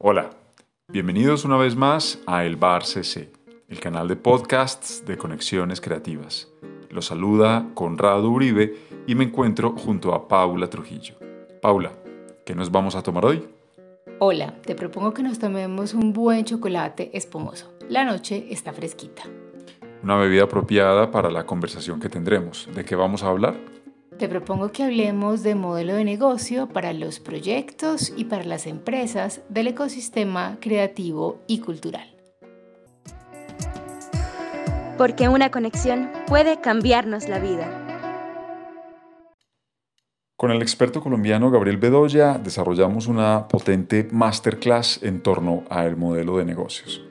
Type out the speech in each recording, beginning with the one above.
Hola, bienvenidos una vez más a El Bar CC, el canal de podcasts de conexiones creativas. Los saluda Conrado Uribe y me encuentro junto a Paula Trujillo. Paula, ¿qué nos vamos a tomar hoy? Hola, te propongo que nos tomemos un buen chocolate espumoso. La noche está fresquita. Una bebida apropiada para la conversación que tendremos. ¿De qué vamos a hablar? Te propongo que hablemos de modelo de negocio para los proyectos y para las empresas del ecosistema creativo y cultural. Porque una conexión puede cambiarnos la vida. Con el experto colombiano Gabriel Bedoya desarrollamos una potente masterclass en torno al modelo de negocios.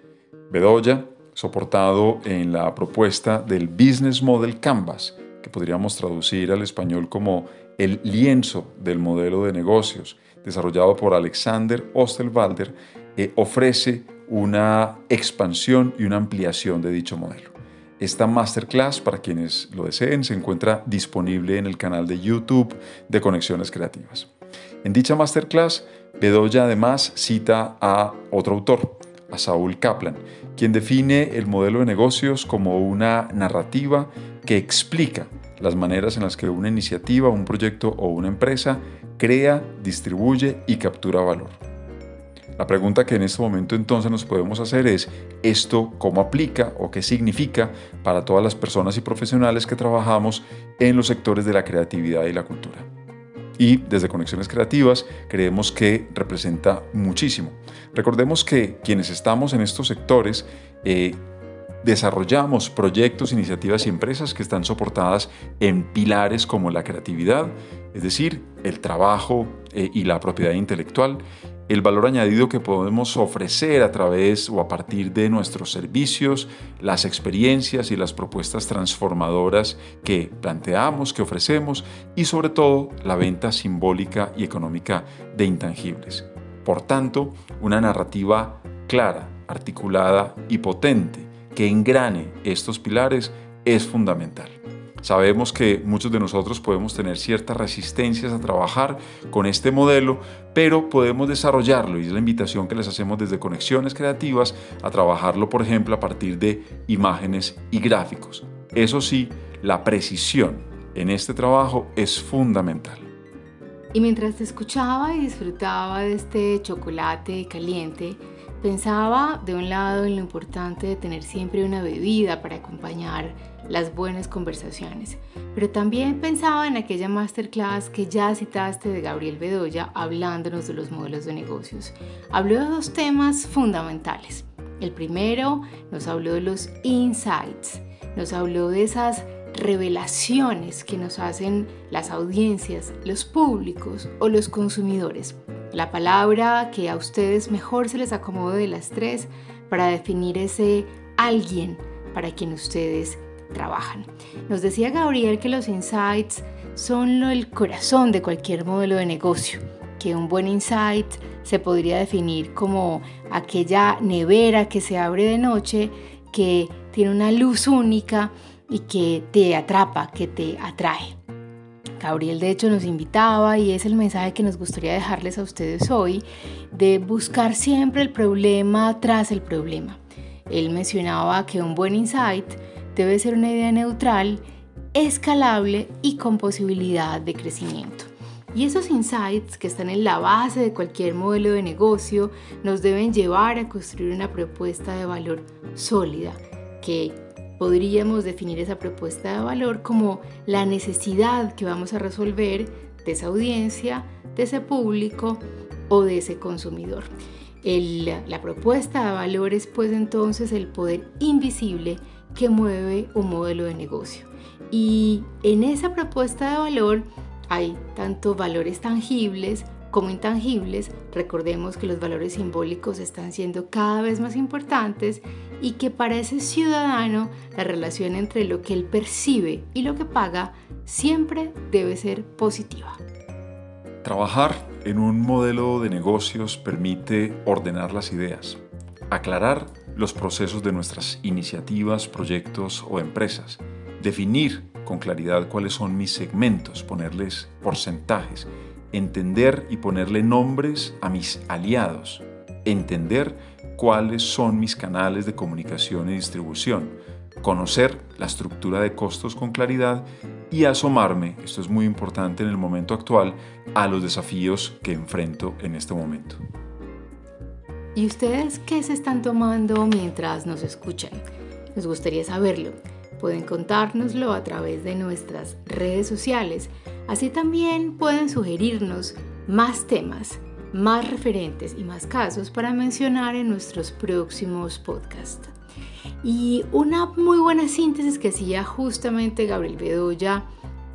Bedoya, soportado en la propuesta del Business Model Canvas, podríamos traducir al español como el lienzo del modelo de negocios, desarrollado por Alexander Osterwalder, eh, ofrece una expansión y una ampliación de dicho modelo. Esta masterclass, para quienes lo deseen, se encuentra disponible en el canal de YouTube de Conexiones Creativas. En dicha masterclass, Bedoya además cita a otro autor, a Saúl Kaplan, quien define el modelo de negocios como una narrativa que explica las maneras en las que una iniciativa, un proyecto o una empresa crea, distribuye y captura valor. La pregunta que en este momento entonces nos podemos hacer es, ¿esto cómo aplica o qué significa para todas las personas y profesionales que trabajamos en los sectores de la creatividad y la cultura? Y desde Conexiones Creativas creemos que representa muchísimo. Recordemos que quienes estamos en estos sectores eh, desarrollamos proyectos, iniciativas y empresas que están soportadas en pilares como la creatividad, es decir, el trabajo eh, y la propiedad intelectual, el valor añadido que podemos ofrecer a través o a partir de nuestros servicios, las experiencias y las propuestas transformadoras que planteamos, que ofrecemos y sobre todo la venta simbólica y económica de intangibles. Por tanto, una narrativa clara, articulada y potente que engrane estos pilares es fundamental. Sabemos que muchos de nosotros podemos tener ciertas resistencias a trabajar con este modelo, pero podemos desarrollarlo y es la invitación que les hacemos desde Conexiones Creativas a trabajarlo, por ejemplo, a partir de imágenes y gráficos. Eso sí, la precisión en este trabajo es fundamental. Y mientras te escuchaba y disfrutaba de este chocolate caliente, Pensaba de un lado en lo importante de tener siempre una bebida para acompañar las buenas conversaciones, pero también pensaba en aquella masterclass que ya citaste de Gabriel Bedoya hablándonos de los modelos de negocios. Habló de dos temas fundamentales. El primero nos habló de los insights, nos habló de esas revelaciones que nos hacen las audiencias, los públicos o los consumidores la palabra que a ustedes mejor se les acomode de las tres para definir ese alguien para quien ustedes trabajan. Nos decía Gabriel que los insights son el corazón de cualquier modelo de negocio, que un buen insight se podría definir como aquella nevera que se abre de noche, que tiene una luz única y que te atrapa, que te atrae. Gabriel de hecho nos invitaba y es el mensaje que nos gustaría dejarles a ustedes hoy de buscar siempre el problema tras el problema. Él mencionaba que un buen insight debe ser una idea neutral, escalable y con posibilidad de crecimiento. Y esos insights que están en la base de cualquier modelo de negocio nos deben llevar a construir una propuesta de valor sólida que podríamos definir esa propuesta de valor como la necesidad que vamos a resolver de esa audiencia, de ese público o de ese consumidor. la propuesta de valor es pues entonces el poder invisible que mueve un modelo de negocio. Y en esa propuesta de valor hay tanto valores tangibles como intangibles, recordemos que los valores simbólicos están siendo cada vez más importantes y que para ese ciudadano la relación entre lo que él percibe y lo que paga siempre debe ser positiva. Trabajar en un modelo de negocios permite ordenar las ideas, aclarar los procesos de nuestras iniciativas, proyectos o empresas, definir con claridad cuáles son mis segmentos, ponerles porcentajes, entender y ponerle nombres a mis aliados, entender cuáles son mis canales de comunicación y distribución, conocer la estructura de costos con claridad y asomarme, esto es muy importante en el momento actual, a los desafíos que enfrento en este momento. ¿Y ustedes qué se están tomando mientras nos escuchan? Nos gustaría saberlo. Pueden contárnoslo a través de nuestras redes sociales. Así también pueden sugerirnos más temas, más referentes y más casos para mencionar en nuestros próximos podcasts. Y una muy buena síntesis que hacía justamente Gabriel Bedoya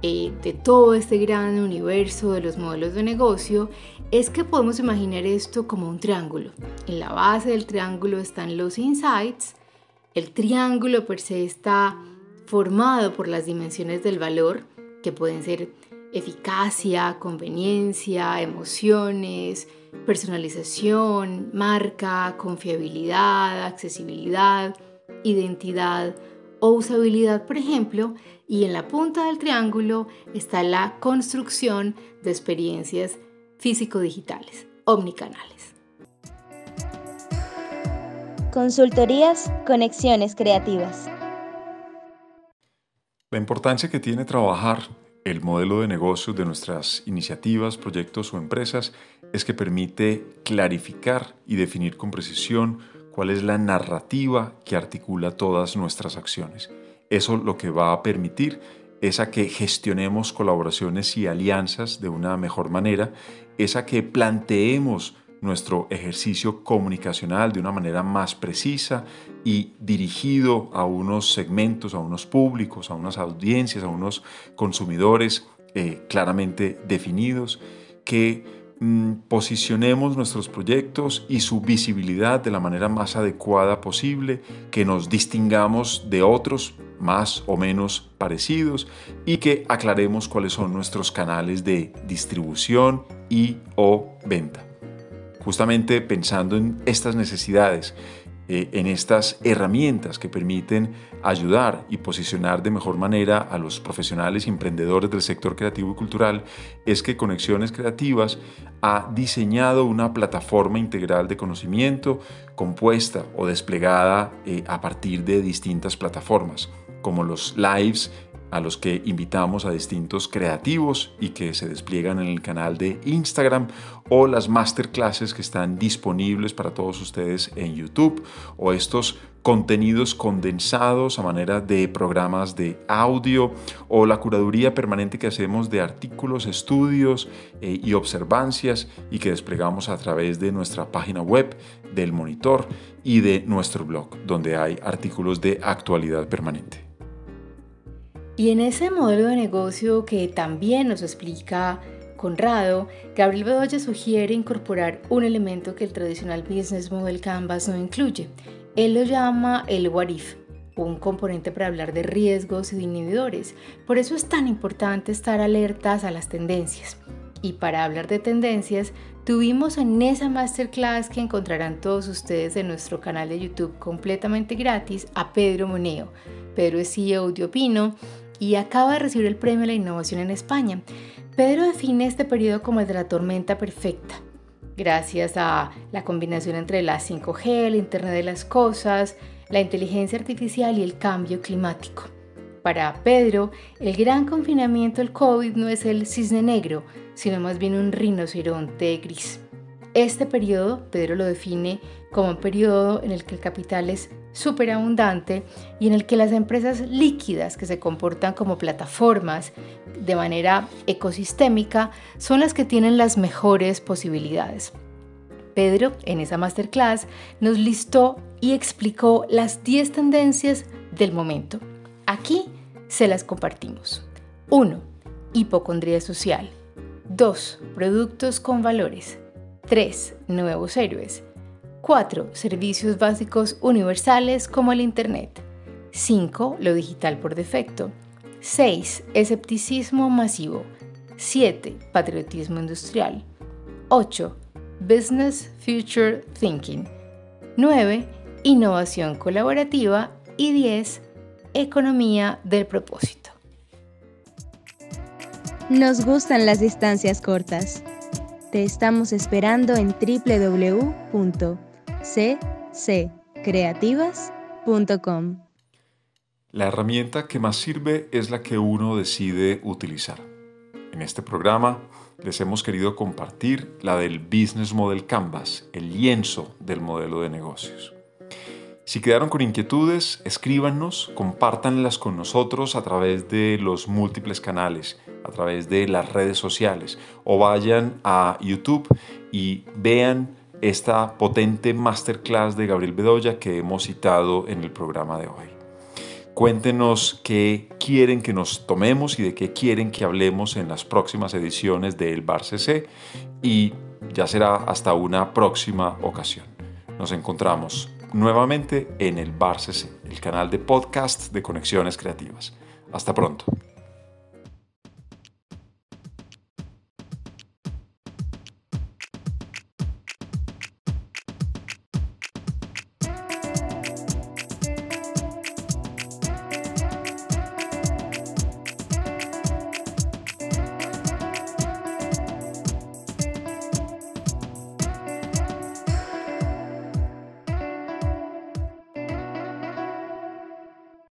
eh, de todo este gran universo de los modelos de negocio es que podemos imaginar esto como un triángulo. En la base del triángulo están los insights. El triángulo per se está formado por las dimensiones del valor, que pueden ser eficacia, conveniencia, emociones, personalización, marca, confiabilidad, accesibilidad, identidad o usabilidad, por ejemplo, y en la punta del triángulo está la construcción de experiencias físico-digitales, omnicanales. Consultorías, conexiones creativas. La importancia que tiene trabajar el modelo de negocio de nuestras iniciativas, proyectos o empresas es que permite clarificar y definir con precisión cuál es la narrativa que articula todas nuestras acciones. Eso lo que va a permitir es a que gestionemos colaboraciones y alianzas de una mejor manera, es a que planteemos nuestro ejercicio comunicacional de una manera más precisa y dirigido a unos segmentos, a unos públicos, a unas audiencias, a unos consumidores eh, claramente definidos, que Mm, posicionemos nuestros proyectos y su visibilidad de la manera más adecuada posible, que nos distingamos de otros más o menos parecidos y que aclaremos cuáles son nuestros canales de distribución y o venta. Justamente pensando en estas necesidades, eh, en estas herramientas que permiten ayudar y posicionar de mejor manera a los profesionales y emprendedores del sector creativo y cultural, es que Conexiones Creativas ha diseñado una plataforma integral de conocimiento compuesta o desplegada eh, a partir de distintas plataformas, como los lives a los que invitamos a distintos creativos y que se despliegan en el canal de Instagram o las masterclasses que están disponibles para todos ustedes en YouTube o estos contenidos condensados a manera de programas de audio o la curaduría permanente que hacemos de artículos, estudios eh, y observancias y que desplegamos a través de nuestra página web, del monitor y de nuestro blog, donde hay artículos de actualidad permanente. Y en ese modelo de negocio que también nos explica Conrado, Gabriel Bedoya sugiere incorporar un elemento que el tradicional Business Model Canvas no incluye. Él lo llama el what if, un componente para hablar de riesgos y de inhibidores. Por eso es tan importante estar alertas a las tendencias. Y para hablar de tendencias, tuvimos en esa masterclass que encontrarán todos ustedes en nuestro canal de YouTube completamente gratis a Pedro Moneo. Pedro es CEO de Opino y acaba de recibir el premio a la innovación en España. Pedro define este periodo como el de la tormenta perfecta, gracias a la combinación entre la 5G, el Internet de las Cosas, la inteligencia artificial y el cambio climático. Para Pedro, el gran confinamiento del COVID no es el cisne negro, sino más bien un rinoceronte gris. Este periodo, Pedro lo define como un periodo en el que el capital es superabundante y en el que las empresas líquidas que se comportan como plataformas de manera ecosistémica son las que tienen las mejores posibilidades. Pedro, en esa masterclass, nos listó y explicó las 10 tendencias del momento. Aquí se las compartimos. 1. Hipocondría social. 2. Productos con valores. 3. Nuevos héroes. 4. Servicios básicos universales como el Internet. 5. Lo digital por defecto. 6. Escepticismo masivo. 7. Patriotismo industrial. 8. Business Future Thinking. 9. Innovación colaborativa. Y 10. Economía del propósito. Nos gustan las distancias cortas. Te estamos esperando en www.cccreativas.com. La herramienta que más sirve es la que uno decide utilizar. En este programa les hemos querido compartir la del Business Model Canvas, el lienzo del modelo de negocios. Si quedaron con inquietudes, escríbanos, compártanlas con nosotros a través de los múltiples canales, a través de las redes sociales o vayan a YouTube y vean esta potente masterclass de Gabriel Bedoya que hemos citado en el programa de hoy. Cuéntenos qué quieren que nos tomemos y de qué quieren que hablemos en las próximas ediciones de El Bar CC y ya será hasta una próxima ocasión. Nos encontramos nuevamente en El Bar CC, el canal de podcast de Conexiones Creativas. Hasta pronto.